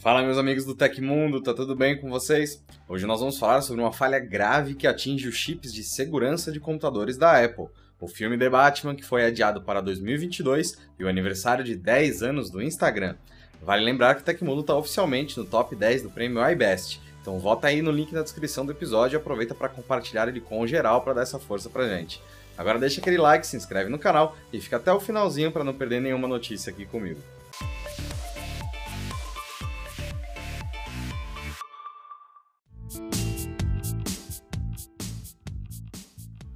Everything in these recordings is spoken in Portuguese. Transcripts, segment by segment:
Fala meus amigos do Tecmundo, tá tudo bem com vocês? Hoje nós vamos falar sobre uma falha grave que atinge os chips de segurança de computadores da Apple. O filme The Batman, que foi adiado para 2022 e o aniversário de 10 anos do Instagram. Vale lembrar que o Tecmundo está oficialmente no top 10 do prêmio iBest. Então volta aí no link na descrição do episódio e aproveita para compartilhar ele com o geral para dar essa força pra gente. Agora deixa aquele like, se inscreve no canal e fica até o finalzinho para não perder nenhuma notícia aqui comigo.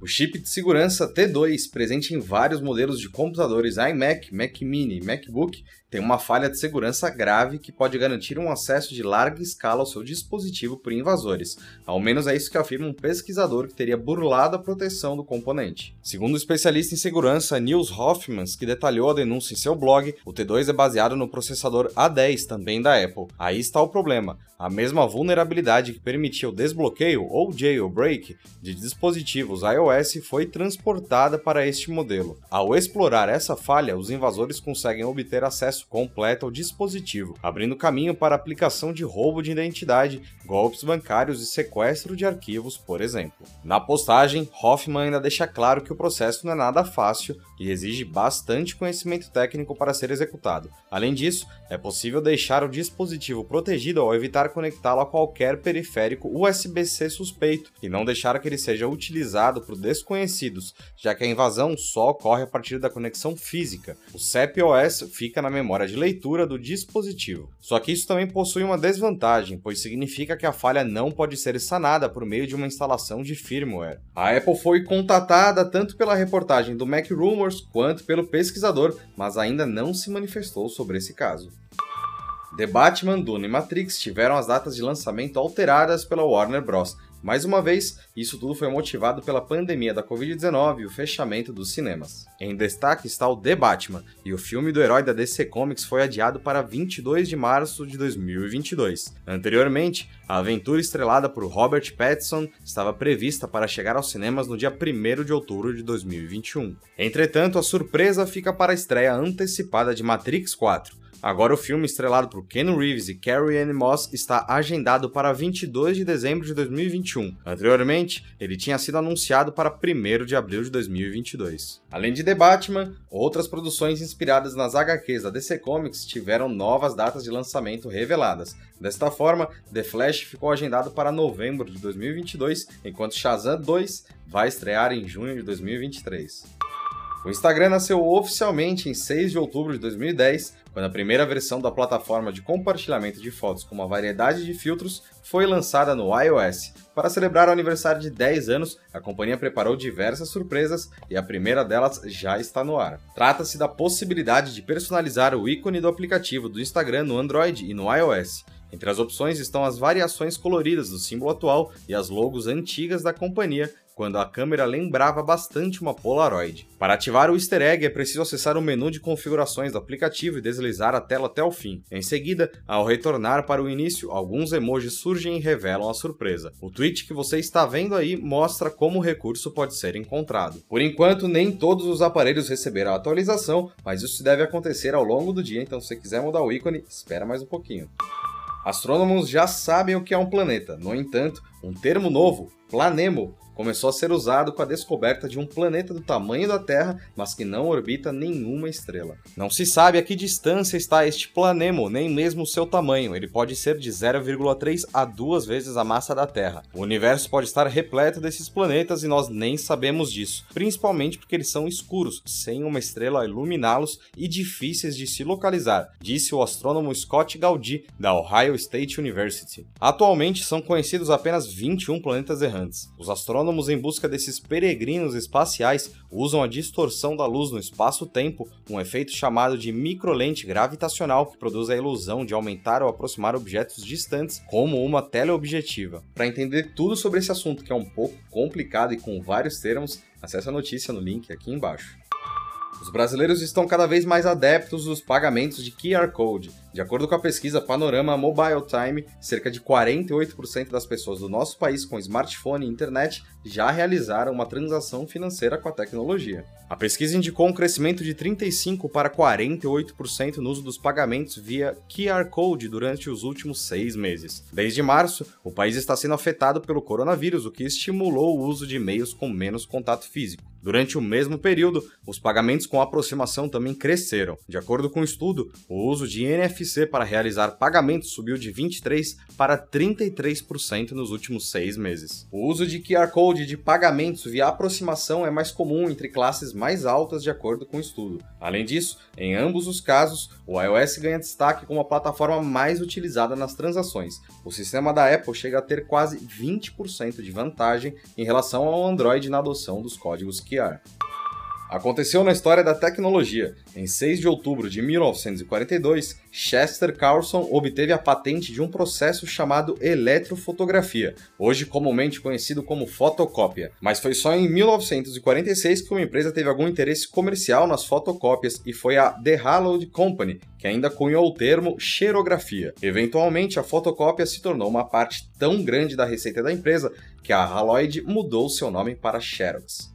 O chip de segurança T2, presente em vários modelos de computadores iMac, Mac Mini MacBook, tem uma falha de segurança grave que pode garantir um acesso de larga escala ao seu dispositivo por invasores. Ao menos é isso que afirma um pesquisador que teria burlado a proteção do componente. Segundo o especialista em segurança Niels Hoffmans, que detalhou a denúncia em seu blog, o T2 é baseado no processador A10, também da Apple. Aí está o problema. A mesma vulnerabilidade que permitia o desbloqueio ou jailbreak de dispositivos iOS foi transportada para este modelo. Ao explorar essa falha, os invasores conseguem obter acesso acesso completo ao dispositivo, abrindo caminho para a aplicação de roubo de identidade, golpes bancários e sequestro de arquivos, por exemplo. Na postagem, Hoffman ainda deixa claro que o processo não é nada fácil e exige bastante conhecimento técnico para ser executado. Além disso, é possível deixar o dispositivo protegido ao evitar conectá-lo a qualquer periférico USB-C suspeito e não deixar que ele seja utilizado por desconhecidos, já que a invasão só ocorre a partir da conexão física. O CEP-OS fica na memória memória de leitura do dispositivo. Só que isso também possui uma desvantagem, pois significa que a falha não pode ser sanada por meio de uma instalação de firmware. A Apple foi contatada tanto pela reportagem do Mac Rumors quanto pelo pesquisador, mas ainda não se manifestou sobre esse caso. The Batman, Dune e Matrix tiveram as datas de lançamento alteradas pela Warner Bros., mais uma vez, isso tudo foi motivado pela pandemia da Covid-19 e o fechamento dos cinemas. Em destaque está o The Batman, e o filme do herói da DC Comics foi adiado para 22 de março de 2022. Anteriormente, a aventura estrelada por Robert Pattinson estava prevista para chegar aos cinemas no dia 1 de outubro de 2021. Entretanto, a surpresa fica para a estreia antecipada de Matrix 4, Agora o filme, estrelado por Ken Reeves e Carrie Ann Moss, está agendado para 22 de dezembro de 2021. Anteriormente, ele tinha sido anunciado para 1 de abril de 2022. Além de The Batman, outras produções inspiradas nas HQs da DC Comics tiveram novas datas de lançamento reveladas. Desta forma, The Flash ficou agendado para novembro de 2022, enquanto Shazam 2 vai estrear em junho de 2023. O Instagram nasceu oficialmente em 6 de outubro de 2010, quando a primeira versão da plataforma de compartilhamento de fotos com uma variedade de filtros foi lançada no iOS. Para celebrar o aniversário de 10 anos, a companhia preparou diversas surpresas e a primeira delas já está no ar. Trata-se da possibilidade de personalizar o ícone do aplicativo do Instagram no Android e no iOS. Entre as opções estão as variações coloridas do símbolo atual e as logos antigas da companhia, quando a câmera lembrava bastante uma Polaroid. Para ativar o easter egg é preciso acessar o menu de configurações do aplicativo e deslizar a tela até o fim. Em seguida, ao retornar para o início, alguns emojis surgem e revelam a surpresa. O tweet que você está vendo aí mostra como o recurso pode ser encontrado. Por enquanto, nem todos os aparelhos receberam a atualização, mas isso deve acontecer ao longo do dia, então se você quiser mudar o ícone, espera mais um pouquinho. Astrônomos já sabem o que é um planeta, no entanto, um termo novo, planemo, começou a ser usado com a descoberta de um planeta do tamanho da Terra, mas que não orbita nenhuma estrela. Não se sabe a que distância está este planemo, nem mesmo o seu tamanho. Ele pode ser de 0,3 a 2 vezes a massa da Terra. O universo pode estar repleto desses planetas e nós nem sabemos disso, principalmente porque eles são escuros, sem uma estrela iluminá-los e difíceis de se localizar, disse o astrônomo Scott Gaudy, da Ohio State University. Atualmente são conhecidos apenas 21 planetas errantes. Os astrônomos astrônomos em busca desses peregrinos espaciais usam a distorção da luz no espaço-tempo, um efeito chamado de microlente gravitacional que produz a ilusão de aumentar ou aproximar objetos distantes como uma teleobjetiva. Para entender tudo sobre esse assunto, que é um pouco complicado e com vários termos, acesse a notícia no link aqui embaixo. Os brasileiros estão cada vez mais adeptos dos pagamentos de QR Code. De acordo com a pesquisa Panorama Mobile Time, cerca de 48% das pessoas do nosso país com smartphone e internet já realizaram uma transação financeira com a tecnologia. A pesquisa indicou um crescimento de 35% para 48% no uso dos pagamentos via QR Code durante os últimos seis meses. Desde março, o país está sendo afetado pelo coronavírus, o que estimulou o uso de meios com menos contato físico. Durante o mesmo período, os pagamentos com aproximação também cresceram. De acordo com o um estudo, o uso de NFC para realizar pagamentos subiu de 23% para 33% nos últimos seis meses. O uso de QR Code de pagamentos via aproximação é mais comum entre classes mais altas, de acordo com o estudo. Além disso, em ambos os casos, o iOS ganha destaque como a plataforma mais utilizada nas transações. O sistema da Apple chega a ter quase 20% de vantagem em relação ao Android na adoção dos códigos QR. Aconteceu na história da tecnologia. Em 6 de outubro de 1942, Chester Carlson obteve a patente de um processo chamado eletrofotografia, hoje comumente conhecido como fotocópia. Mas foi só em 1946 que uma empresa teve algum interesse comercial nas fotocópias e foi a The Hallowed Company, que ainda cunhou o termo xerografia. Eventualmente, a fotocópia se tornou uma parte tão grande da receita da empresa que a Haloid mudou seu nome para Xerox.